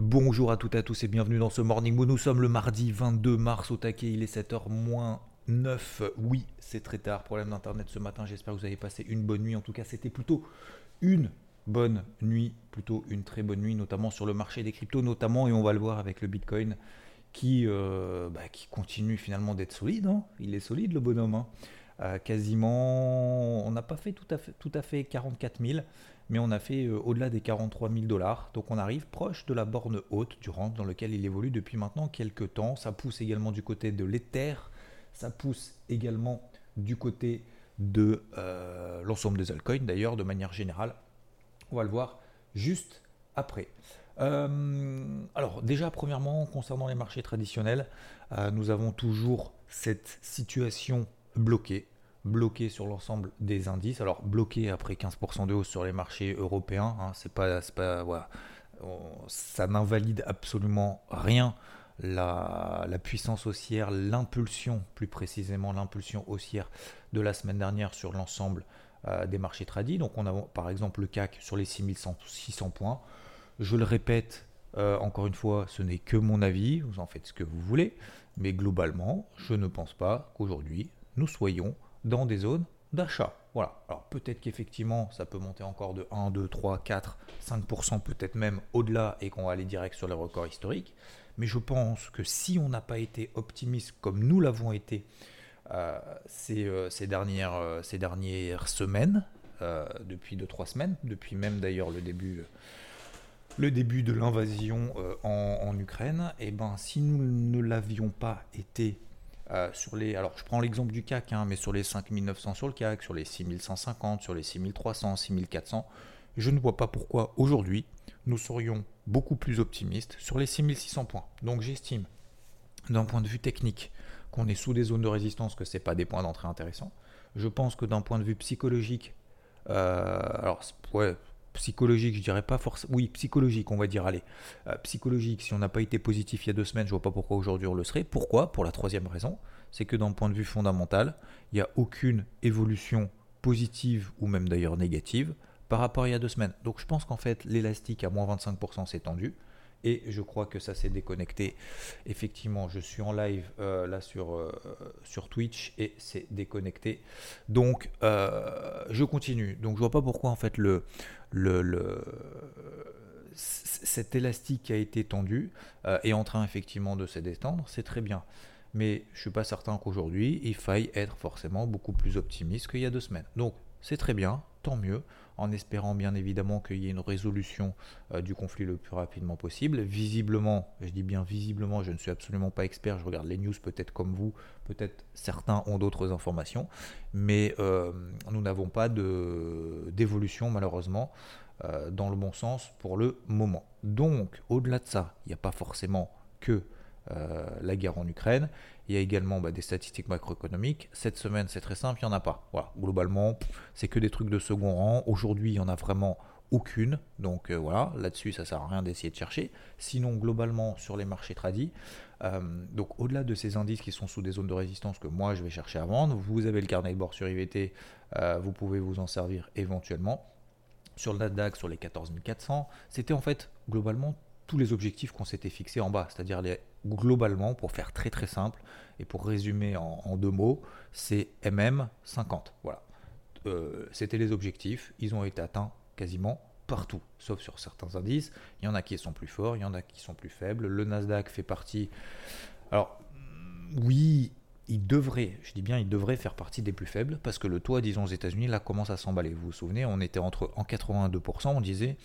Bonjour à toutes et à tous et bienvenue dans ce Morning Moon. Nous sommes le mardi 22 mars au taquet, il est 7h moins 9. Oui, c'est très tard, problème d'internet ce matin. J'espère que vous avez passé une bonne nuit. En tout cas, c'était plutôt une bonne nuit, plutôt une très bonne nuit, notamment sur le marché des cryptos, notamment, et on va le voir avec le Bitcoin qui, euh, bah, continue finalement d'être solide. hein. Il est solide le bonhomme. hein. Euh, quasiment, on n'a pas fait tout à fait, tout à fait 44 000, mais on a fait euh, au-delà des 43 000 dollars. Donc on arrive proche de la borne haute du range dans lequel il évolue depuis maintenant quelques temps. Ça pousse également du côté de l'Ether, ça pousse également du côté de euh, l'ensemble des altcoins d'ailleurs de manière générale. On va le voir juste après. Euh, alors déjà, premièrement, concernant les marchés traditionnels, nous avons toujours cette situation bloquée, bloquée sur l'ensemble des indices. Alors bloquée après 15% de hausse sur les marchés européens, hein, c'est pas, pas, voilà, ça n'invalide absolument rien. La, la puissance haussière, l'impulsion, plus précisément l'impulsion haussière de la semaine dernière sur l'ensemble euh, des marchés tradis. Donc on a par exemple le CAC sur les 6600 points. Je le répète, euh, encore une fois, ce n'est que mon avis, vous en faites ce que vous voulez, mais globalement, je ne pense pas qu'aujourd'hui, nous soyons dans des zones d'achat. Voilà. Alors peut-être qu'effectivement, ça peut monter encore de 1, 2, 3, 4, 5%, peut-être même au-delà, et qu'on va aller direct sur les records historiques. Mais je pense que si on n'a pas été optimiste comme nous l'avons été euh, ces, euh, ces dernières, euh, ces dernières semaines, depuis 2-3 semaines, depuis même d'ailleurs le début le début de l'invasion en, Ukraine, et ben si nous ne l'avions pas été euh, sur les, alors je prends l'exemple du CAC, hein, mais sur les 5900 sur le CAC, sur les 6150, sur les 6300, 6400, je ne vois pas pourquoi aujourd'hui nous serions beaucoup plus optimistes sur les 6600 points. Donc j'estime, d'un point de vue technique, qu'on est sous des zones de résistance, que ce pas des points d'entrée intéressants. Je pense que d'un point de vue psychologique, euh, alors ouais, psychologique, je dirais pas forcément. Oui, psychologique, on va dire. Allez, Euh, psychologique. Si on n'a pas été positif il y a deux semaines, je vois pas pourquoi aujourd'hui on le serait. Pourquoi? Pour la troisième raison, c'est que d'un point de vue fondamental, il n'y a aucune évolution positive ou même d'ailleurs négative par rapport à il y a deux semaines. Donc je pense qu'en fait l'élastique à moins 25% s'est tendu. Et je crois que ça s'est déconnecté. Effectivement, je suis en live euh, là sur, euh, sur Twitch et c'est déconnecté. Donc, euh, je continue. Donc, je vois pas pourquoi en fait le, le, le- cet élastique a été tendu est en train effectivement de se détendre. C'est très bien. Mais je suis pas certain qu'aujourd'hui il faille être forcément beaucoup plus optimiste qu'il y a deux semaines. Donc, c'est très bien, tant mieux, en espérant bien évidemment qu'il y ait une résolution euh, du conflit le plus rapidement possible. Visiblement, je dis bien visiblement, je ne suis absolument pas expert, je regarde les news peut-être comme vous, peut-être certains ont d'autres informations, mais euh, nous n'avons pas d'évolution malheureusement euh, dans le bon sens pour le moment. Donc, au-delà de ça, il n'y a pas forcément que la guerre en Ukraine. Il y a également bah, des statistiques macroéconomiques. Cette semaine, c'est très simple, il n'y en a pas. Globalement, c'est que des trucs de second rang. Aujourd'hui, il n'y en a vraiment aucune. Donc euh, voilà, là-dessus, ça sert à rien d'essayer de chercher. Sinon, globalement, sur les marchés tradis, euh, donc au-delà de ces indices qui sont sous des zones de résistance que moi, je vais chercher à vendre, vous avez le carnet de bord sur IVT, euh, vous pouvez vous en servir éventuellement. Sur le Nasdaq, sur les 14 400, c'était en fait globalement tous les objectifs qu'on s'était fixés en bas, c'est-à-dire les, globalement, pour faire très très simple et pour résumer en, deux mots, c'est MM 50. Voilà. Euh, C'était les objectifs, ils ont été atteints quasiment partout, sauf sur certains indices. Il y en a qui sont plus forts, il y en a qui sont plus faibles. Le Nasdaq fait partie. Alors, oui, il devrait, je dis bien, il devrait faire partie des plus faibles parce que le taux, disons, aux États-Unis, là, commence à s'emballer. Vous vous souvenez, on était entre en 82%, on disait,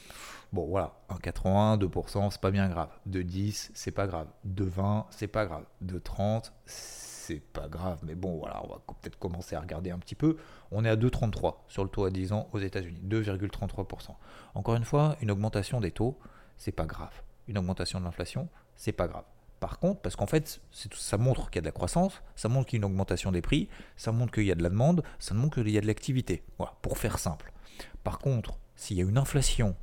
bon, voilà, en 82%, c'est pas bien grave. De 10, c'est pas grave. De 20, c'est pas grave. De 30, c'est pas grave, mais bon, voilà, on va peut-être commencer à regarder un petit peu. On est à 2,33 sur le taux à 10 ans aux États-Unis, 2,33%. Encore une fois, une augmentation des taux, c'est pas grave. Une augmentation de l'inflation, c'est pas grave. Par contre, parce qu'en fait, ça montre qu'il y a de la croissance, ça montre qu'il y a une augmentation des prix, ça montre qu'il y a de la demande, ça montre qu'il y a de l'activité. Pour faire simple. Par contre, s'il y a une inflation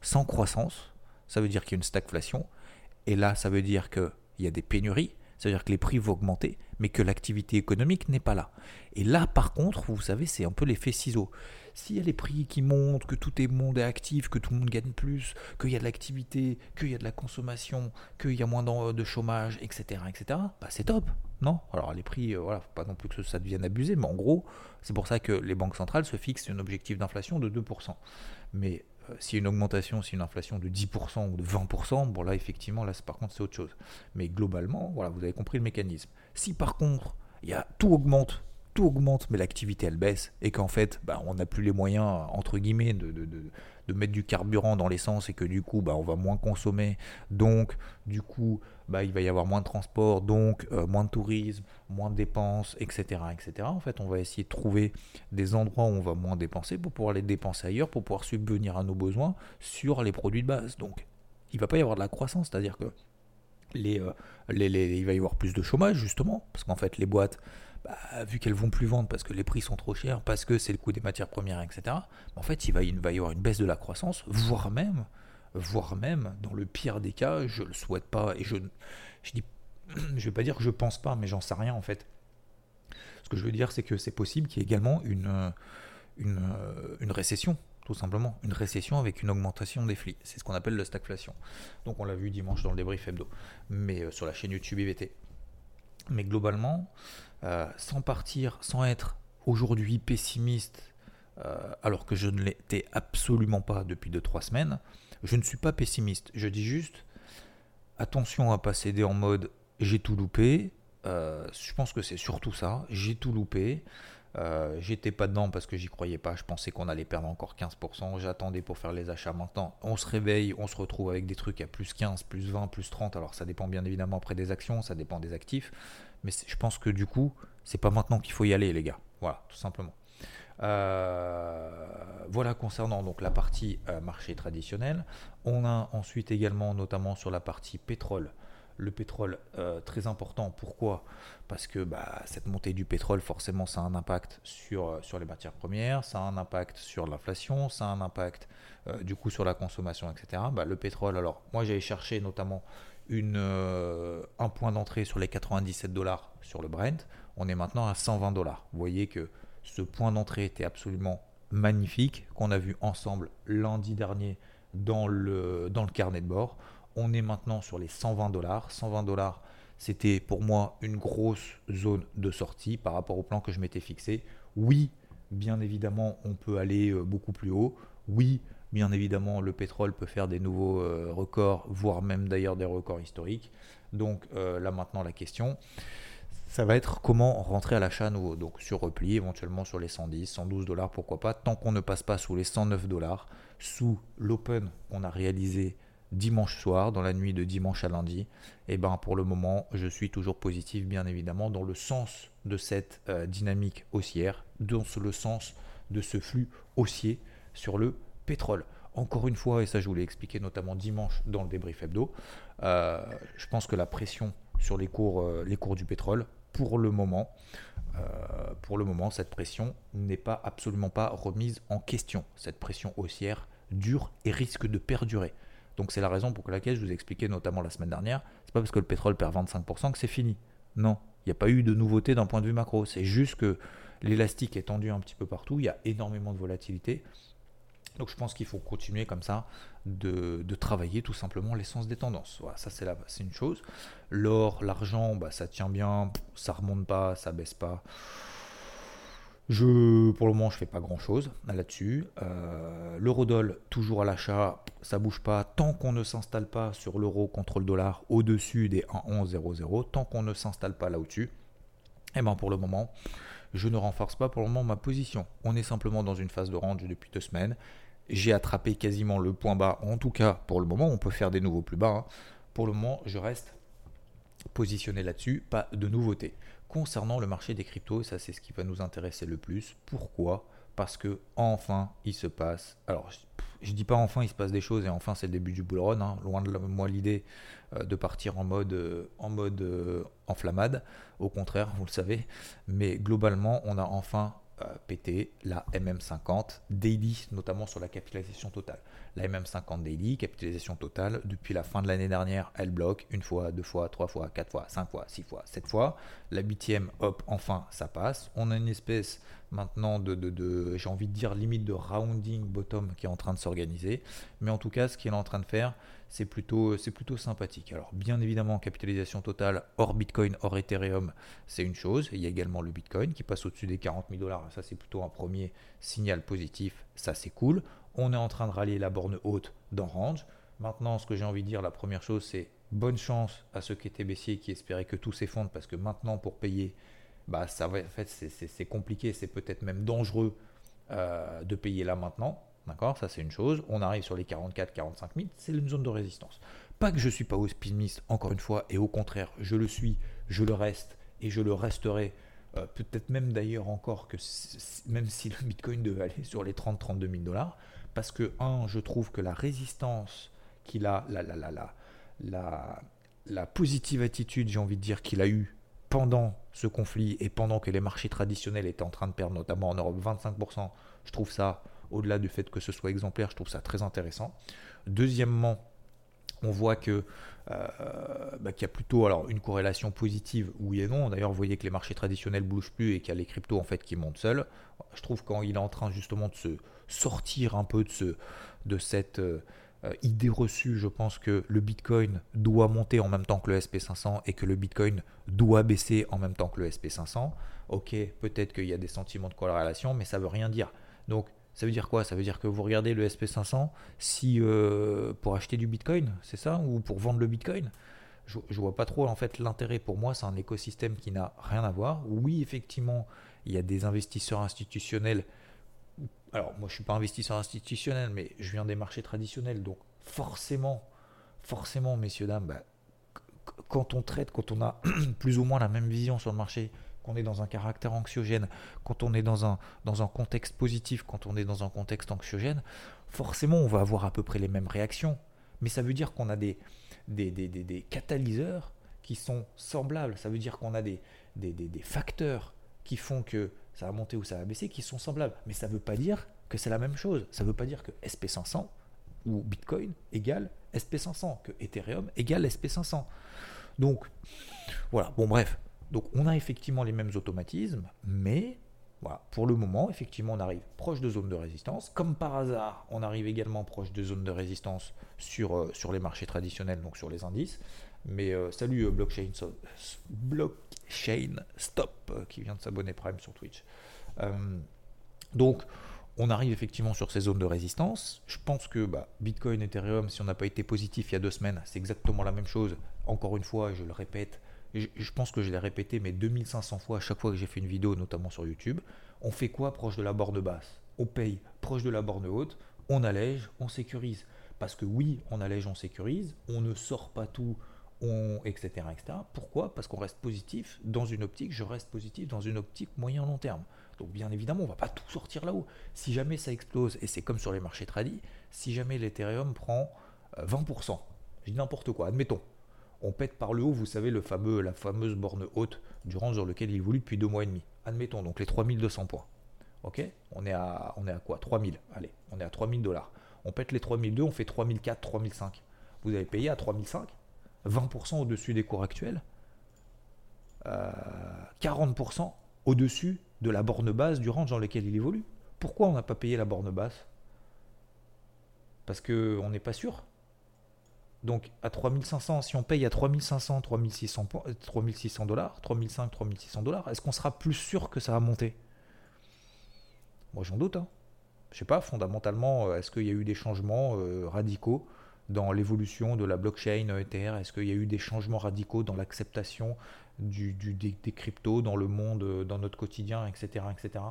sans croissance, ça veut dire qu'il y a une stagflation. Et là, ça veut dire qu'il y a des pénuries, ça veut dire que les prix vont augmenter, mais que l'activité économique n'est pas là. Et là, par contre, vous savez, c'est un peu l'effet ciseau. S'il y a les prix qui montent, que tout est monde est actif, que tout le monde gagne plus, qu'il y a de l'activité, qu'il y a de la consommation, qu'il y a moins de chômage, etc., etc., bah c'est top, non? Alors les prix, euh, voilà, faut pas non plus que ça devienne abusé, mais en gros, c'est pour ça que les banques centrales se fixent un objectif d'inflation de 2%. Mais euh, a une augmentation, si une inflation de 10% ou de 20%, bon là effectivement, là par contre c'est autre chose. Mais globalement, voilà, vous avez compris le mécanisme. Si par contre, y a, tout augmente, tout augmente, mais l'activité elle baisse, et qu'en fait, bah, on n'a plus les moyens, entre guillemets, de, mettre du carburant dans l'essence et que du coup bah, on va moins consommer, donc du coup bah, il va y avoir moins de transport, donc euh, moins de tourisme, moins de dépenses, etc., etc. En fait on va essayer de trouver des endroits où on va moins dépenser pour pouvoir les dépenser ailleurs, pour pouvoir subvenir à nos besoins sur les produits de base. Donc il va pas y avoir de la croissance, c'est-à-dire que les, euh, les, les, il va y avoir plus de chômage justement, parce qu'en fait les boîtes bah, vu qu'elles vont plus vendre parce que les prix sont trop chers, parce que c'est le coût des matières premières, etc. En fait, il va, y avoir une baisse de la croissance, voire même, voire même, dans le pire des cas, je le souhaite pas, et je, je dis, je vais pas dire que je pense pas, mais j'en sais rien en fait. Ce que je veux dire, c'est que c'est possible qu'il y ait également une, une, récession tout simplement. Une récession avec une augmentation des flux. C'est ce qu'on appelle le stagflation. Donc on l'a vu dimanche dans le débrief hebdo, mais euh, sur la chaîne YouTube IVT. Mais globalement, euh, sans partir, sans être aujourd'hui pessimiste, euh, alors que je ne l'étais absolument pas depuis 2-3 semaines, je ne suis pas pessimiste. Je dis juste, attention à pas céder en mode j'ai tout loupé. Euh, je pense que c'est surtout ça, j'ai tout loupé. J'étais pas dedans parce que j'y croyais pas. Je pensais qu'on allait perdre encore 15%. J'attendais pour faire les achats maintenant. On se réveille, on se retrouve avec des trucs à plus 15, plus 20, plus 30. Alors ça dépend bien évidemment après des actions, ça dépend des actifs. Mais je pense que du coup, c'est pas maintenant qu'il faut y aller, les gars. Voilà, tout simplement. Euh, voilà concernant donc la partie euh, marché traditionnel. On a ensuite également, notamment sur la partie pétrole, le pétrole euh, très important. Pourquoi? Parce que bah, cette montée du pétrole, forcément, ça a un impact sur, sur les matières premières, ça a un impact sur l'inflation, ça a un impact du coup sur la consommation, etc. Bah, le pétrole, alors moi j'avais cherché notamment euh, un point d'entrée sur les 97 dollars sur le Brent, on est maintenant à 120 dollars. Vous voyez que ce point d'entrée était absolument magnifique, qu'on a vu ensemble lundi dernier dans le carnet de bord. On est maintenant sur les 120 dollars. 120 dollars, c'était pour moi une grosse zone de sortie par rapport au plan que je m'étais fixé. Oui, bien évidemment, on peut aller euh, beaucoup plus haut. Oui, Bien évidemment, le pétrole peut faire des nouveaux euh, records, voire même d'ailleurs des records historiques. Donc euh, là maintenant la question, ça va être comment rentrer à l'achat nouveau. Donc sur repli, éventuellement sur les 110, 112 dollars, pourquoi pas, tant qu'on ne passe pas sous les 109 dollars, sous l'open qu'on a réalisé dimanche soir, dans la nuit de dimanche à lundi, eh ben pour le moment, je suis toujours positif, bien évidemment, dans le sens de cette euh, dynamique haussière, dans le sens de ce flux haussier sur le pétrole. Encore une fois, et ça je vous l'ai expliqué notamment dimanche dans le débrief hebdo, euh, je pense que la pression sur les cours, euh, les cours du pétrole, pour le moment, pour le moment, cette pression n'est pas absolument pas remise en question. Cette pression haussière dure et risque de perdurer. Donc c'est la raison pour laquelle je vous ai expliqué notamment la semaine dernière, c'est pas parce que le pétrole perd 25% que c'est fini. Non, il n'y a pas eu de nouveauté d'un point de vue macro. C'est juste que l'élastique est tendu un petit peu partout, il y a énormément de volatilité. Donc je pense qu'il faut continuer comme ça de, travailler tout simplement l'essence des tendances. Ça c'est, c'est une chose. L'or, l'argent, bah, ça tient bien, ça remonte pas, ça baisse pas. Je, pour le moment, je fais pas grand chose là-dessus. Euh, L'eurodoll, toujours à l'achat, ça bouge pas. Tant qu'on ne s'installe pas sur l'euro contre le dollar au-dessus des 1,1100, tant qu'on ne s'installe pas là au-dessus, et eh ben pour le moment, je ne renforce pas pour le moment ma position. On est simplement dans une phase de range depuis deux semaines j'ai attrapé quasiment le point bas, en tout cas pour le moment, on peut faire des nouveaux plus bas. Hein. Pour le moment, je reste positionné là-dessus, pas de nouveauté. concernant le marché des cryptos, ça c'est ce qui va nous intéresser le plus. Pourquoi? Parce que enfin il se passe. Alors je, dis pas enfin il se passe des choses et enfin c'est le début du bull run. Hein. Loin de moi l'idée euh, de partir en mode euh, en mode euh, enflammade. Au contraire, vous le savez. Mais globalement, on a enfin pété la MM50 daily, notamment sur la capitalisation totale. La MM50 daily, capitalisation totale, depuis la fin de l'année dernière, elle bloque une fois, deux fois, trois fois, quatre fois, cinq fois, six fois, sept fois. La huitième, hop, enfin, ça passe. On a une espèce maintenant de, de, j'ai envie de dire, limite de rounding bottom qui est en train de s'organiser. Mais en tout cas, ce qu'il est en train de faire, c'est plutôt, c'est plutôt sympathique. Alors, bien évidemment, capitalisation totale hors Bitcoin, hors Ethereum, c'est une chose. Il y a également le Bitcoin qui passe au-dessus des 40 000 dollars. Ça, c'est plutôt un premier signal positif. Ça, c'est cool. On est en train de rallier la borne haute dans range. Maintenant, ce que j'ai envie de dire, la première chose, c'est bonne chance à ceux qui étaient baissiers, qui espéraient que tout s'effondre, parce que maintenant, pour payer, bah, ça va, en fait, c'est compliqué, c'est peut-être même dangereux euh, de payer là maintenant. D'accord? Ça, c'est une chose. On arrive sur les 44, 45 000, c'est une zone de résistance. Pas que je ne suis pas optimiste, encore une fois, et au contraire, je le suis, je le reste, et je le resterai euh, peut-être même d'ailleurs encore que même si le Bitcoin devait aller sur les 30-32 000 dollars, parce que, un, je trouve que la résistance qu'il a, la, la, la, la, la positive attitude, j'ai envie de dire, qu'il a eue pendant ce conflit et pendant que les marchés traditionnels étaient en train de perdre, notamment en Europe, 25%, je trouve ça, au-delà du fait que ce soit exemplaire, je trouve ça très intéressant. Deuxièmement, on voit que euh, bah, qu'il y a plutôt une corrélation positive oui et non. D'ailleurs, vous voyez que les marchés traditionnels bougent plus et qu'il y a les cryptos en fait qui montent seuls. Je trouve quand il est en train justement de se sortir un peu de, ce, de cette euh, idée reçue, je pense que le Bitcoin doit monter en même temps que le SP500 et que le Bitcoin doit baisser en même temps que le SP500. Ok, peut-être qu'il y a des sentiments de corrélation, mais ça veut rien dire. Donc, ça veut dire quoi? Ça veut dire que vous regardez le SP500 si, euh, pour acheter du Bitcoin, c'est ça? Ou pour vendre le Bitcoin? Je, ne vois pas trop en fait l'intérêt pour moi, c'est un écosystème qui n'a rien à voir. Oui, effectivement, il y a des investisseurs institutionnels. Alors moi je suis pas investisseur institutionnel, mais je viens des marchés traditionnels, donc forcément, forcément, messieurs dames, bah, quand on traite, quand on a plus ou moins la même vision sur le marché, qu'on est dans un caractère anxiogène, quand on est dans un, contexte positif, quand on est dans un contexte anxiogène, forcément on va avoir à peu près les mêmes réactions. Mais ça veut dire qu'on a des, catalyseurs qui sont semblables. Ça veut dire qu'on a des, des, facteurs qui font que ça va monter ou ça va baisser, qui sont semblables. Mais ça ne veut pas dire que c'est la même chose. Ça ne veut pas dire que SP500 ou Bitcoin égale SP500, que Ethereum égale SP500. Donc, voilà, bon bref. Donc on a effectivement les mêmes automatismes, mais pour le moment, effectivement, on arrive proche de zones de résistance. Comme par hasard, on arrive également proche de zones de résistance sur, euh, les marchés traditionnels, donc sur les indices. Mais euh, salut euh, blockchain, blockchain Stop qui vient de s'abonner Prime sur Twitch. donc on arrive effectivement sur ces zones de résistance. Je pense que bah, Bitcoin, Ethereum, si on n'a pas été positif il y a deux semaines, c'est exactement la même chose. Encore une fois, je le répète, je, pense que je l'ai répété, mais 2500 fois à chaque fois que j'ai fait une vidéo, notamment sur YouTube. On fait quoi proche de la borne basse? On paye proche de la borne haute, on allège, on sécurise. Parce que oui, on allège, on sécurise, on ne sort pas tout etc., etc. Pourquoi? Parce qu'on reste positif dans une optique, je reste positif dans une optique moyen-long terme. Donc bien évidemment, on ne va pas tout sortir là-haut. Si jamais ça explose, et c'est comme sur les marchés tradis, si jamais l'Ethereum prend 20%, euh, je dis n'importe quoi, admettons, on pète par le haut, vous savez, le fameux, la fameuse borne haute du range sur lequel il évolue depuis deux mois et demi. Admettons, donc les 3200 points. Ok? On est, à, on est à quoi? 3000. Allez, on est à 3000 dollars. On pète les 3002, on fait 3004, 3005. Vous avez payé à 3005 20% au-dessus des cours actuels, 40% euh, au-dessus de la borne basse du range dans lequel il évolue. Pourquoi on n'a pas payé la borne basse? Parce qu'on n'est pas sûr. Donc à 3500, si on paye à 3500, 3600, 3600 dollars, 3500, 3600 dollars, est-ce qu'on sera plus sûr que ça va monter? Moi j'en doute. Hein. Je sais pas, fondamentalement, euh, est-ce qu'il y a eu des changements euh, radicaux dans l'évolution de la blockchain Ether Est-ce qu'il y a eu des changements radicaux dans l'acceptation des, cryptos dans le monde, euh, dans notre quotidien, etc. etc.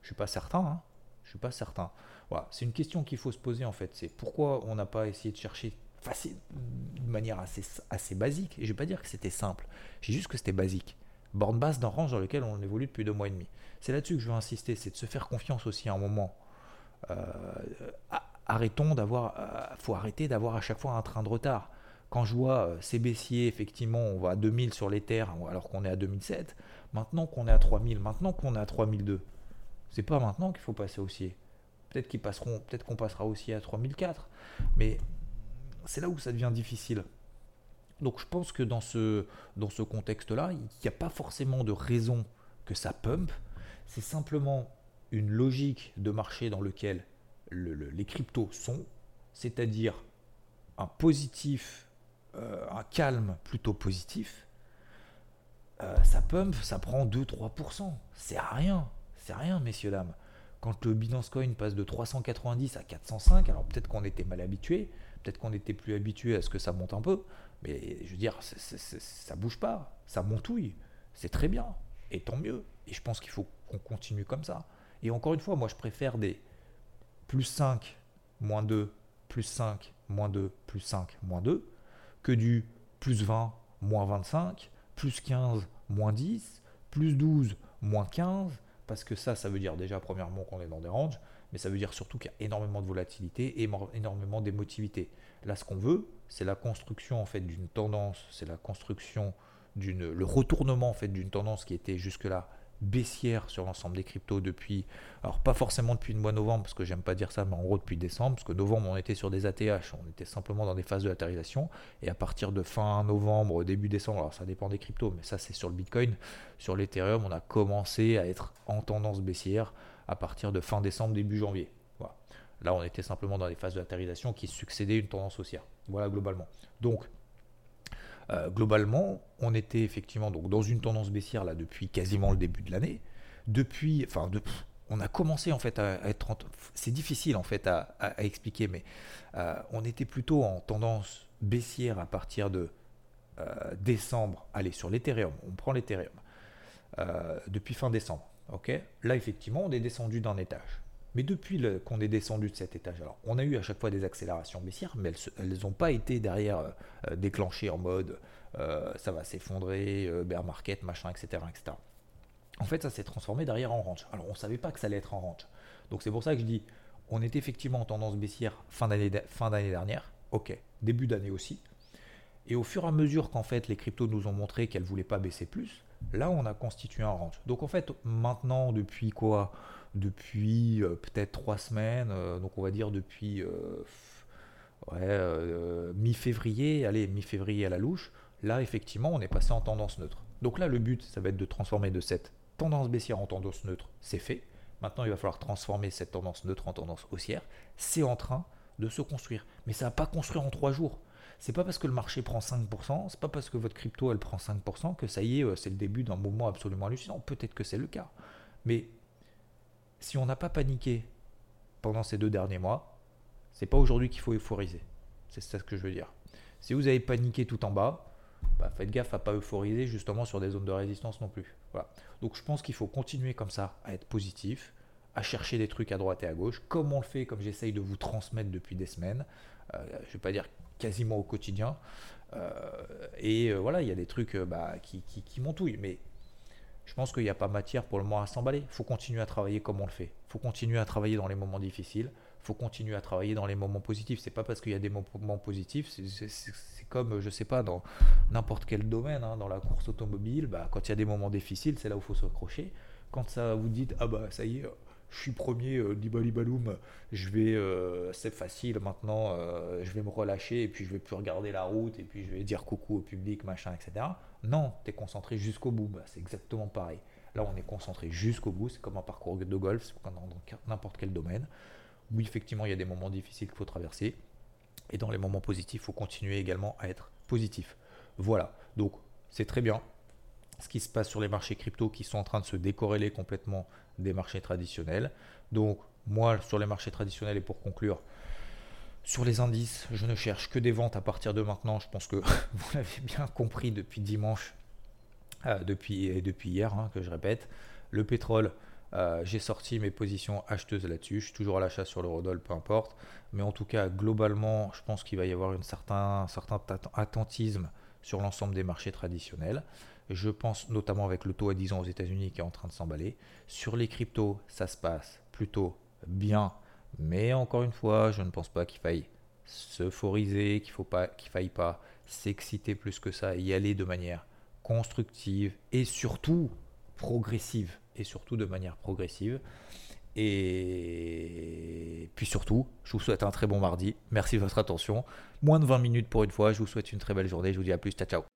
Je suis pas certain. Hein je suis pas certain. Voilà, c'est une question qu'il faut se poser en fait. C'est pourquoi on n'a pas essayé de chercher de manière assez, basique. Et je vais pas dire que c'était simple. J'ai juste que c'était basique. Borne basse d'un range dans lequel on évolue depuis deux mois et demi. C'est là-dessus que je veux insister, c'est de se faire confiance aussi à un moment. Euh, arrêtons d'avoir, euh, faut arrêter d'avoir à chaque fois un train de retard. Quand je vois euh, ces baissiers, effectivement, on va à 2000 sur les terres alors qu'on est à 2007. Maintenant qu'on est à 3000, maintenant qu'on est à 3002, c'est pas maintenant qu'il faut passer haussier. Peut-être qu'ils passeront, peut-être qu'on passera aussi à 3004. Mais c'est là où ça devient difficile. Donc je pense que dans ce, contexte-là, il n'y a pas forcément de raison que ça pump. C'est simplement une logique de marché dans lequel les cryptos sont, c'est-à-dire un positif, euh, un calme plutôt positif. Euh, ça pump, ça prend 2-3%. C'est rien, c'est rien, messieurs, dames. Quand le Binance Coin passe de 390 à 405, alors peut-être qu'on était mal habitué, peut-être qu'on était plus habitué à ce que ça monte un peu, mais je veux dire, ça bouge pas, ça montouille, c'est très bien, et tant mieux. Et je pense qu'il faut qu'on continue comme ça. Et encore une fois, moi je préfère des plus 5, moins 2, plus 5, moins 2, plus 5, moins 2, que du plus 20, moins 25, plus 15, moins 10, plus 12, moins 15, parce que ça, ça veut dire déjà premièrement qu'on est dans des ranges, mais ça veut dire surtout qu'il y a énormément de volatilité et énormément d'émotivité. Là, ce qu'on veut, c'est la construction en fait d'une tendance, c'est la construction d'une, le retournement en d'une tendance qui était jusque-là baissière sur l'ensemble des cryptos depuis, alors pas forcément depuis le mois de novembre, parce que j'aime pas dire ça, mais en gros depuis décembre, parce que novembre on était sur des ATH, on était simplement dans des phases de latérisation, et à partir de fin novembre, début décembre, alors ça dépend des cryptos, mais ça c'est sur le Bitcoin, sur l'Ethereum, on a commencé à être en tendance baissière à partir de fin décembre, début janvier. Là on était simplement dans des phases de qui succédaient une tendance haussière. Voilà globalement. Donc euh, globalement, on était effectivement dans une tendance baissière là depuis quasiment le début de l'année. Depuis, enfin, on a commencé en fait à, être, c'est difficile en fait à, expliquer, mais euh, on était plutôt en tendance baissière à partir de euh, décembre. Allez sur l'Ethereum, on prend l'Ethereum depuis fin décembre. Ok, là effectivement, on est descendu d'un étage. Mais depuis qu'on est descendu de cet étage, alors on a eu à chaque fois des accélérations baissières, mais elles n'ont pas été derrière euh, déclenchées en mode euh, ça va s'effondrer, euh, bear market, machin, etc.. En fait, ça s'est transformé derrière en range. Alors on ne savait pas que ça allait être en range. Donc c'est pour ça que je dis, on était effectivement en tendance baissière fin d'année dernière, ok, début d'année aussi. Et au fur et à mesure qu'en fait les cryptos nous ont montré qu'elles ne voulaient pas baisser plus, là on a constitué un range. Donc en fait maintenant depuis quoi? Depuis euh, peut-être trois semaines, euh, donc on va dire depuis euh, mi-février, allez, mi-février à la louche, là effectivement on est passé en tendance neutre. Donc là le but ça va être de transformer de cette tendance baissière en tendance neutre, c'est fait. Maintenant il va falloir transformer cette tendance neutre en tendance haussière, c'est en train de se construire. Mais ça va pas construire en trois jours. C'est pas parce que le marché prend 5%, c'est pas parce que votre crypto elle prend 5% que ça y est, c'est le début d'un mouvement absolument hallucinant. Peut-être que c'est le cas. Mais si on n'a pas paniqué pendant ces deux derniers mois, c'est pas aujourd'hui qu'il faut euphoriser. C'est ça ce que je veux dire. Si vous avez paniqué tout en bas, bah faites gaffe à pas euphoriser justement sur des zones de résistance non plus. Voilà. Donc je pense qu'il faut continuer comme ça à être positif, à chercher des trucs à droite et à gauche, comme on le fait, comme j'essaye de vous transmettre depuis des semaines. Euh, je vais pas dire quasiment au quotidien. Euh, et euh, voilà, il y a des trucs bah, qui, qui, qui montouillent. Mais je pense qu'il n'y a pas matière pour le moment à s'emballer. Il faut continuer à travailler comme on le fait. Il faut continuer à travailler dans les moments difficiles. Il faut continuer à travailler dans les moments positifs. C'est pas parce qu'il y a des moments positifs, c'est comme, je sais pas, dans n'importe quel domaine, hein, dans la course automobile, bah, quand il y a des moments difficiles, c'est là où il faut se accrocher. Quand ça vous dit, ah bah ça y est, je suis premier, euh, Baloum, je vais, euh, c'est facile maintenant, euh, je vais me relâcher et puis je vais plus regarder la route et puis je vais dire coucou au public, machin, etc. Non, tu es concentré jusqu'au bout, bah, c'est exactement pareil. Là, on est concentré jusqu'au bout, c'est comme un parcours de golf, dans n'importe quel domaine. Oui, effectivement, il y a des moments difficiles qu'il faut traverser. Et dans les moments positifs, il faut continuer également à être positif. Voilà, donc c'est très bien ce qui se passe sur les marchés crypto qui sont en train de se décorréler complètement des marchés traditionnels. Donc moi, sur les marchés traditionnels, et pour conclure, sur les indices, je ne cherche que des ventes à partir de maintenant. Je pense que vous l'avez bien compris depuis dimanche, euh, depuis, depuis hier, hein, que je répète. Le pétrole, euh, j'ai sorti mes positions acheteuses là-dessus. Je suis toujours à l'achat sur l'eurodoll, peu importe. Mais en tout cas, globalement, je pense qu'il va y avoir un certain attentisme sur l'ensemble des marchés traditionnels. Je pense notamment avec le taux à 10 ans aux États-Unis qui est en train de s'emballer. Sur les cryptos, ça se passe plutôt bien. Mais encore une fois, je ne pense pas qu'il faille s'euphoriser, qu'il ne qu'il faille pas s'exciter plus que ça, y aller de manière constructive et surtout progressive. Et surtout de manière progressive. Et puis surtout, je vous souhaite un très bon mardi. Merci de votre attention. Moins de 20 minutes pour une fois. Je vous souhaite une très belle journée. Je vous dis à plus. Ciao, ciao.